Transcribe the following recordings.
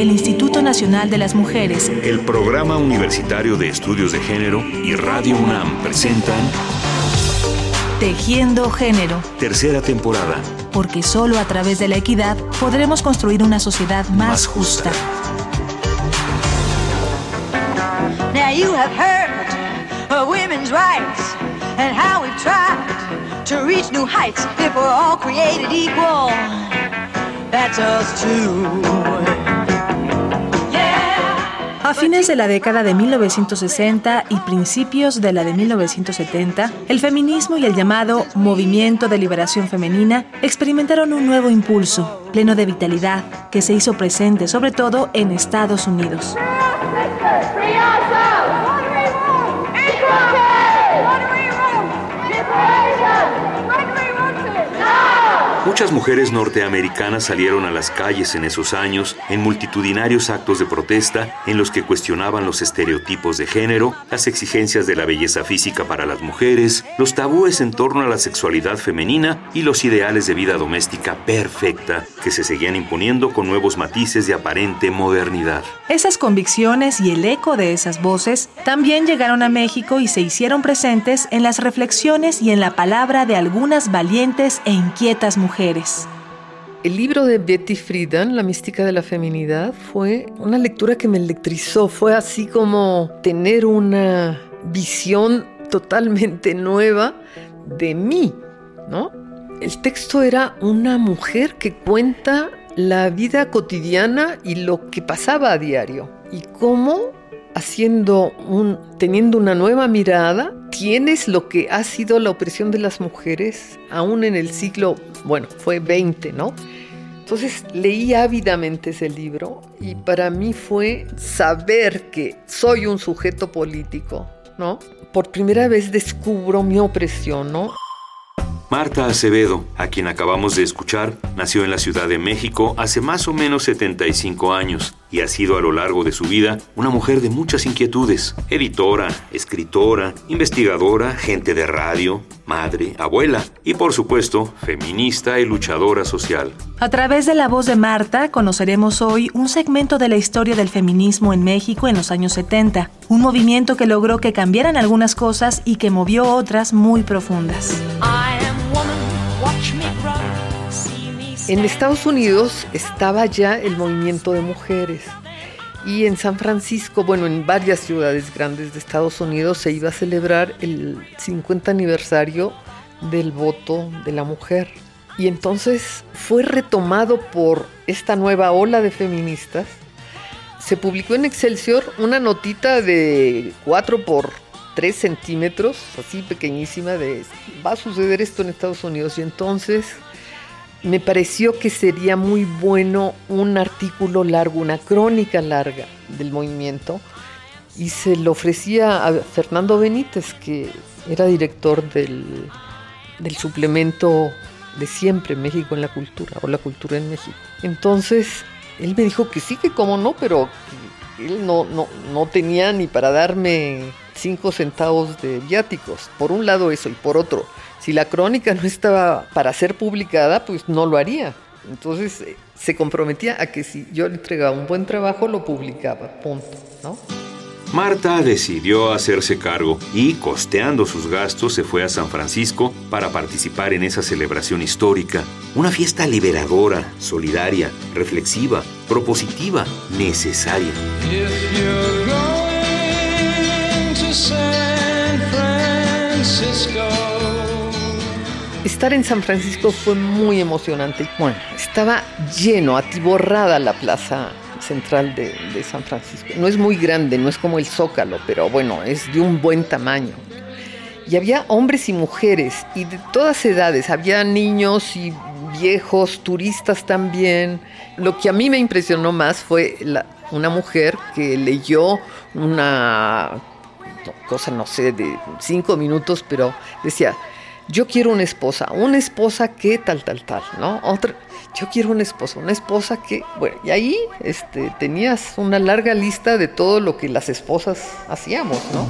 el Instituto Nacional de las Mujeres, el Programa Universitario de Estudios de Género y Radio UNAM presentan Tejiendo Género. Tercera temporada. Porque solo a través de la equidad podremos construir una sociedad más, justa. Now you have heard of women's rights and how we've tried to reach new heights if we're all created equal. That's us too. Fines de la década de 1960 y principios de la de 1970, el feminismo y el llamado Movimiento de Liberación Femenina experimentaron un nuevo impulso, pleno de vitalidad, que se hizo presente sobre todo en Estados Unidos. Muchas mujeres norteamericanas salieron a las calles en esos años en multitudinarios actos de protesta en los que cuestionaban los estereotipos de género, las exigencias de la belleza física para las mujeres, los tabúes en torno a la sexualidad femenina y los ideales de vida doméstica perfecta que se seguían imponiendo con nuevos matices de aparente modernidad. Esas convicciones y el eco de esas voces también llegaron a México y se hicieron presentes en las reflexiones y en la palabra de algunas valientes e inquietas mujeres el libro de Betty Friedan, La mística de la feminidad, fue una lectura que me electrizó. Fue así como tener una visión totalmente nueva de mí, ¿no? El texto era una mujer que cuenta la vida cotidiana y lo que pasaba a diario y cómo haciendo un, teniendo una nueva mirada, tienes lo que ha sido la opresión de las mujeres, aún en el siglo, bueno, fue 20, ¿no? Entonces leí ávidamente ese libro y para mí fue saber que soy un sujeto político, ¿no? Por primera vez descubro mi opresión, ¿no? Marta Acevedo, a quien acabamos de escuchar, nació en la Ciudad de México hace más o menos 75 años y ha sido a lo largo de su vida una mujer de muchas inquietudes. Editora, escritora, investigadora, gente de radio, madre, abuela y por supuesto feminista y luchadora social. A través de la voz de Marta conoceremos hoy un segmento de la historia del feminismo en México en los años 70, un movimiento que logró que cambiaran algunas cosas y que movió otras muy profundas. En Estados Unidos estaba ya el movimiento de mujeres y en San Francisco, bueno, en varias ciudades grandes de Estados Unidos se iba a celebrar el 50 aniversario del voto de la mujer. Y entonces fue retomado por esta nueva ola de feministas. Se publicó en Excelsior una notita de 4 por 3 centímetros, así pequeñísima, de va a suceder esto en Estados Unidos. Y entonces me pareció que sería muy bueno un artículo largo, una crónica larga del movimiento, y se lo ofrecía a Fernando Benítez, que era director del, suplemento de siempre México en la cultura, o la cultura en México. Entonces, él me dijo que sí, que cómo no, pero él no, no, no tenía ni para darme cinco centavos de viáticos. Por un lado eso, y por otro, si la crónica no estaba para ser publicada, pues no lo haría. Entonces eh, se comprometía a que si yo le entregaba un buen trabajo, lo publicaba, punto, ¿no? Marta decidió hacerse cargo y, costeando sus gastos, se fue a San Francisco para participar en esa celebración histórica. Una fiesta liberadora, solidaria, reflexiva, propositiva, necesaria. Estar en San Francisco fue muy emocionante. Bueno, estaba lleno, atiborrada la plaza central de, San Francisco. No es muy grande, no es como el Zócalo, pero bueno, es de un buen tamaño. Y había hombres y mujeres, y de todas edades. Había niños y viejos, turistas también. Lo que a mí me impresionó más fue una mujer que leyó una cosa, no sé, de cinco minutos, pero decía, yo quiero una esposa, una esposa que tal, tal, tal, ¿no? Otra, yo quiero una esposa, una esposa que, bueno, y ahí este, tenías una larga lista de todo lo que las esposas hacíamos, ¿no?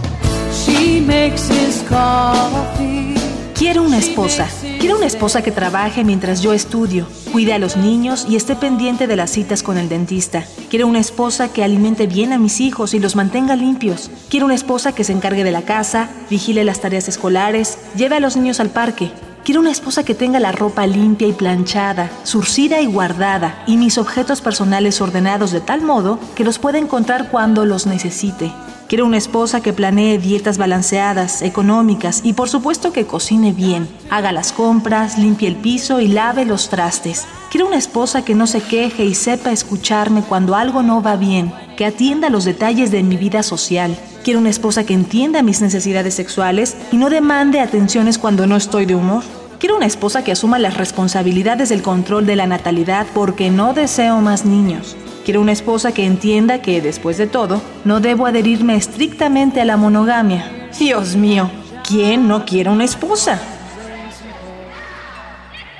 Quiero una esposa. Quiero una esposa que trabaje mientras yo estudio, cuide a los niños y esté pendiente de las citas con el dentista. Quiero una esposa que alimente bien a mis hijos y los mantenga limpios. Quiero una esposa que se encargue de la casa, vigile las tareas escolares, lleve a los niños al parque. Quiero una esposa que tenga la ropa limpia y planchada, surcida y guardada, y mis objetos personales ordenados de tal modo que los pueda encontrar cuando los necesite. Quiero una esposa que planee dietas balanceadas, económicas y por supuesto que cocine bien, haga las compras, limpie el piso y lave los trastes. Quiero una esposa que no se queje y sepa escucharme cuando algo no va bien, que atienda los detalles de mi vida social. Quiero una esposa que entienda mis necesidades sexuales y no demande atenciones cuando no estoy de humor. Quiero una esposa que asuma las responsabilidades del control de la natalidad porque no deseo más niños. Quiero una esposa que entienda que, después de todo, no debo adherirme estrictamente a la monogamia. Dios mío, ¿quién no quiere una esposa?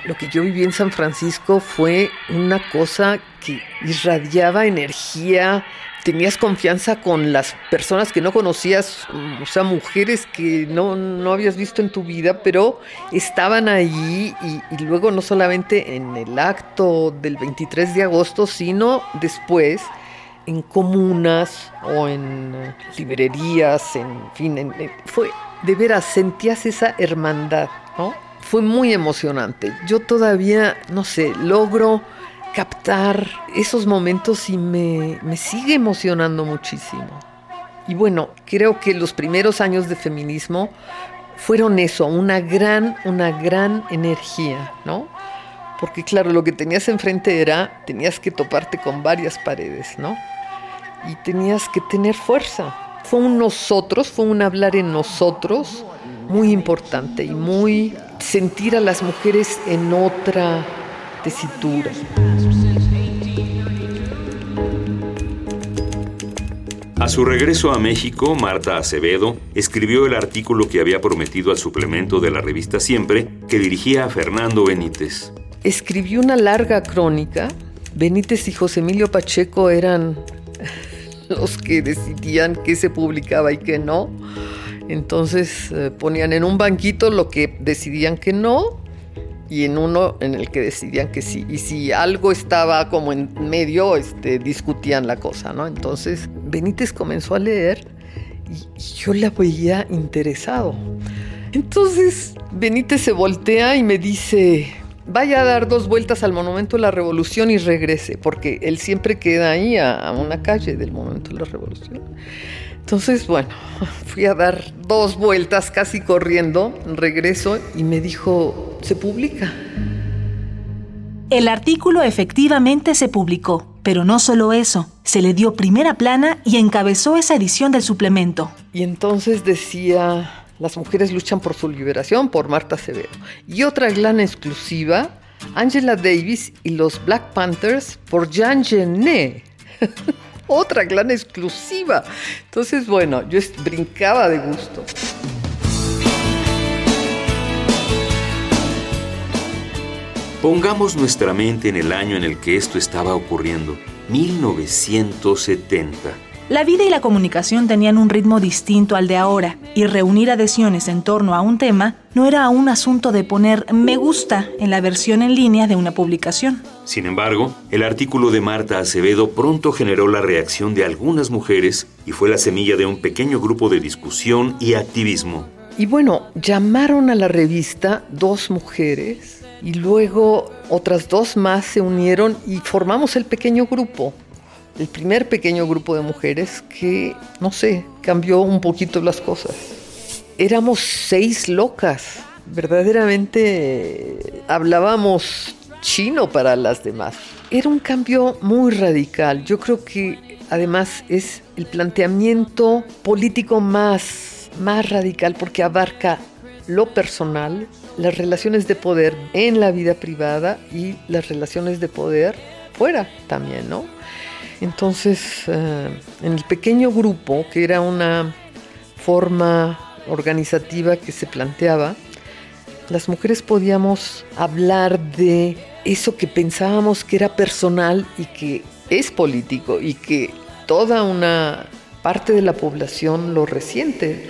Lo que yo viví en San Francisco fue una cosa que irradiaba energía, tenías confianza con las personas que no conocías, o sea, mujeres que no, habías visto en tu vida, pero estaban allí y, luego no solamente en el acto del 23 de agosto, sino después en comunas o en librerías, en fin, fue de veras, sentías esa hermandad, ¿no? Fue muy emocionante. Yo todavía, no sé, logro captar esos momentos y me, sigue emocionando muchísimo. Y bueno, creo que los primeros años de feminismo fueron eso, una gran, una gran energía, ¿no? Porque claro, lo que tenías enfrente era, tenías que toparte con varias paredes, ¿no? Y tenías que tener fuerza. Fue un nosotros, fue un hablar en nosotros muy importante y muy sentir a las mujeres en otra tesitura. A su regreso a México, Marta Acevedo escribió el artículo que había prometido al suplemento de la revista Siempre, que dirigía a Fernando Benítez. Escribió una larga crónica. Benítez y José Emilio Pacheco eran los que decidían qué se publicaba y qué no. Entonces eh, ponían en un banquito lo que decidían que no y en uno en el que decidían que sí. Y si algo estaba como en medio, este, discutían la cosa, ¿no? Entonces Benítez comenzó a leer y yo la veía interesado. Entonces Benítez se voltea y me dice, vaya a dar dos vueltas al Monumento de la Revolución y regrese, porque él siempre queda ahí a, una calle del Monumento de la Revolución. Entonces, bueno, fui a dar dos vueltas casi corriendo, regreso y me dijo, se publica. El artículo efectivamente se publicó, pero no solo eso, se le dio primera plana y encabezó esa edición del suplemento. Y entonces decía, las mujeres luchan por su liberación por Marta Acevedo. Y otra gran exclusiva, Angela Davis y los Black Panthers por Jean Genet. otra gran exclusiva. Entonces, bueno, yo brincaba de gusto. Pongamos nuestra mente en el año en el que esto estaba ocurriendo, 1970. La vida y la comunicación tenían un ritmo distinto al de ahora, y reunir adhesiones en torno a un tema no era un asunto de poner me gusta en la versión en línea de una publicación. Sin embargo, el artículo de Marta Acevedo pronto generó la reacción de algunas mujeres y fue la semilla de un pequeño grupo de discusión y activismo. Y bueno, llamaron a la revista dos mujeres y luego otras dos más se unieron y formamos el pequeño grupo el primer pequeño grupo de mujeres que, no sé, cambió un poquito las cosas. Éramos seis locas, verdaderamente hablábamos chino para las demás. Era un cambio muy radical. Yo creo que además es el planteamiento político más, más radical porque abarca lo personal, las relaciones de poder en la vida privada y las relaciones de poder fuera también, ¿no? Entonces, eh, en el pequeño grupo, que era una forma organizativa que se planteaba, las mujeres podíamos hablar de eso que pensábamos que era personal y que es político y que toda una parte de la población lo resiente.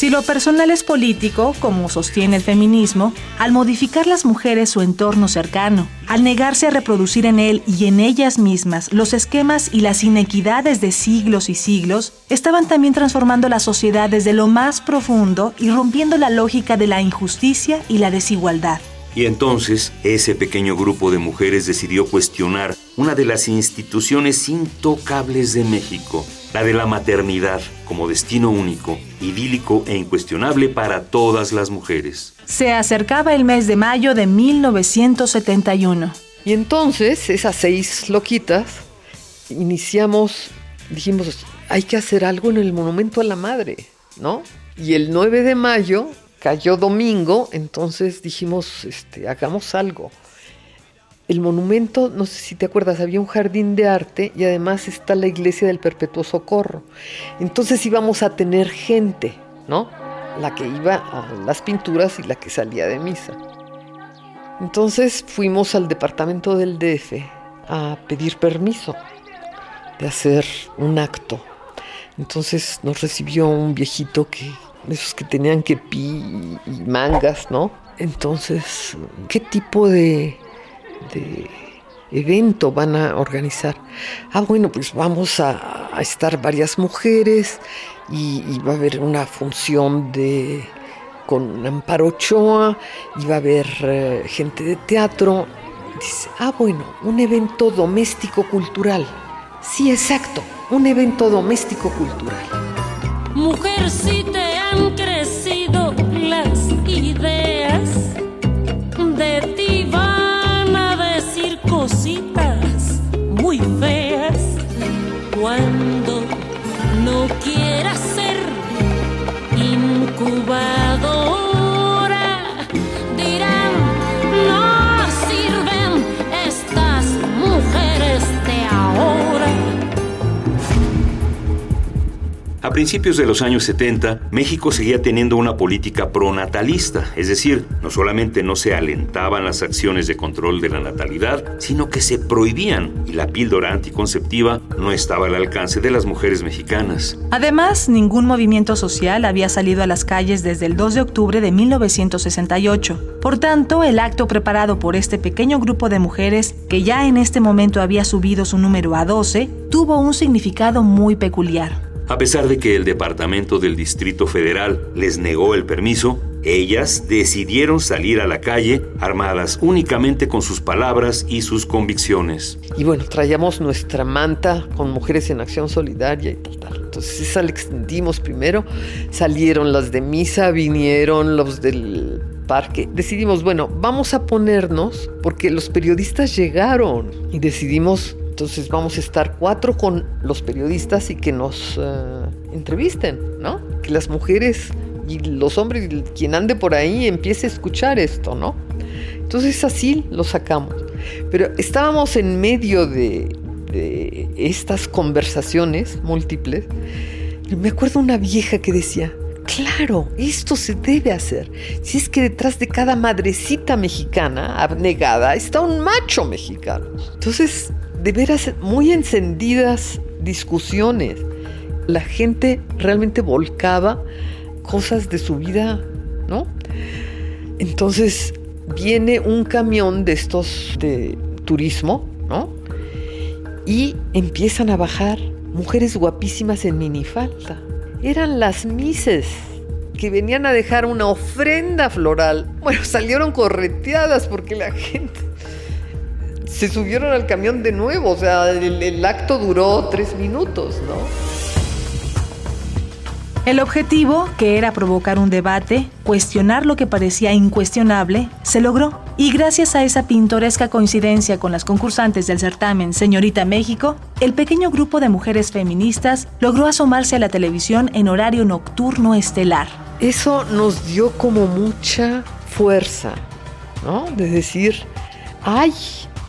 Si lo personal es político, como sostiene el feminismo, al modificar las mujeres su entorno cercano, al negarse a reproducir en él y en ellas mismas los esquemas y las inequidades de siglos y siglos, estaban también transformando la sociedad desde lo más profundo y rompiendo la lógica de la injusticia y la desigualdad. Y entonces ese pequeño grupo de mujeres decidió cuestionar una de las instituciones intocables de México, la de la maternidad como destino único, idílico e incuestionable para todas las mujeres. Se acercaba el mes de mayo de 1971. Y entonces, esas seis loquitas, iniciamos, dijimos, hay que hacer algo en el Monumento a la Madre, ¿no? Y el 9 de mayo cayó domingo, entonces dijimos, este, hagamos algo el monumento, no sé si te acuerdas, había un jardín de arte y además está la iglesia del Perpetuo Socorro. Entonces íbamos a tener gente, ¿no? La que iba a las pinturas y la que salía de misa. Entonces fuimos al departamento del DF a pedir permiso de hacer un acto. Entonces nos recibió un viejito que, esos que tenían que pi y mangas, ¿no? Entonces, ¿qué tipo de de evento van a organizar? Ah, bueno, pues vamos a, estar varias mujeres y, va a haber una función de con Amparo Ochoa y va a haber eh, gente de teatro. Dice, ah, bueno, un evento doméstico cultural. Sí, exacto, un evento doméstico cultural. Mujer, si cuando A principios de los años 70, México seguía teniendo una política pronatalista, es decir, no solamente no se alentaban las acciones de control de la natalidad, sino que se prohibían y la píldora anticonceptiva no estaba al alcance de las mujeres mexicanas. Además, ningún movimiento social había salido a las calles desde el 2 de octubre de 1968. Por tanto, el acto preparado por este pequeño grupo de mujeres, que ya en este momento había subido su número a 12, tuvo un significado muy peculiar. A pesar de que el Departamento del Distrito Federal les negó el permiso, ellas decidieron salir a la calle armadas únicamente con sus palabras y sus convicciones. Y bueno, traíamos nuestra manta con Mujeres en Acción Solidaria y tal. Entonces esa la extendimos primero, salieron las de misa, vinieron los del parque. Decidimos, bueno, vamos a ponernos, porque los periodistas llegaron y decidimos entonces vamos a estar cuatro con los periodistas y que nos eh, entrevisten, ¿no? Que las mujeres y los hombres, quien ande por ahí, empiece a escuchar esto, ¿no? Entonces así lo sacamos. Pero estábamos en medio de, de estas conversaciones múltiples. Y me acuerdo una vieja que decía, claro, esto se debe hacer. Si es que detrás de cada madrecita mexicana abnegada está un macho mexicano. Entonces de veras muy encendidas discusiones. La gente realmente volcaba cosas de su vida, ¿no? Entonces viene un camión de estos de turismo, ¿no? Y empiezan a bajar mujeres guapísimas en minifalda. Eran las mises que venían a dejar una ofrenda floral. Bueno, salieron correteadas porque la gente se subieron al camión de nuevo, o sea, el, acto duró tres minutos, ¿no? El objetivo, que era provocar un debate, cuestionar lo que parecía incuestionable, se logró. Y gracias a esa pintoresca coincidencia con las concursantes del certamen Señorita México, el pequeño grupo de mujeres feministas logró asomarse a la televisión en horario nocturno estelar. Eso nos dio como mucha fuerza, ¿no? De decir, ay,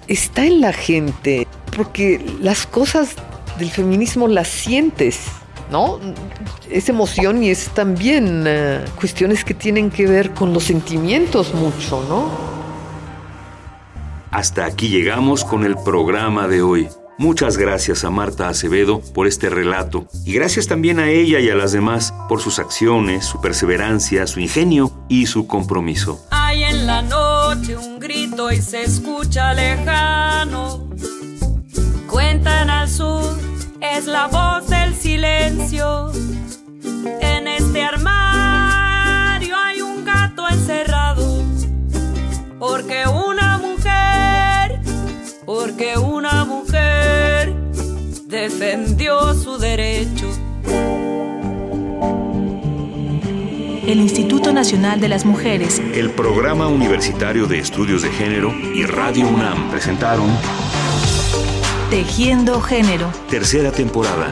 está en la gente, porque las cosas del feminismo las sientes, ¿no? Es emoción y es también eh, cuestiones que tienen que ver con los sentimientos mucho, ¿no? Hasta aquí llegamos con el programa de hoy. Muchas gracias a Marta Acevedo por este relato y gracias también a ella y a las demás por sus acciones, su perseverancia, su ingenio y su compromiso. Hay en la noche un grito y se escucha lejano. Cuentan al sur, es la voz del silencio. En este armario hay un gato encerrado. Porque una mujer, porque una mujer defendió su derecho. El Instituto Nacional de las Mujeres, El Programa Universitario de Estudios de Género y Radio UNAM presentaron Tejiendo Género, tercera temporada.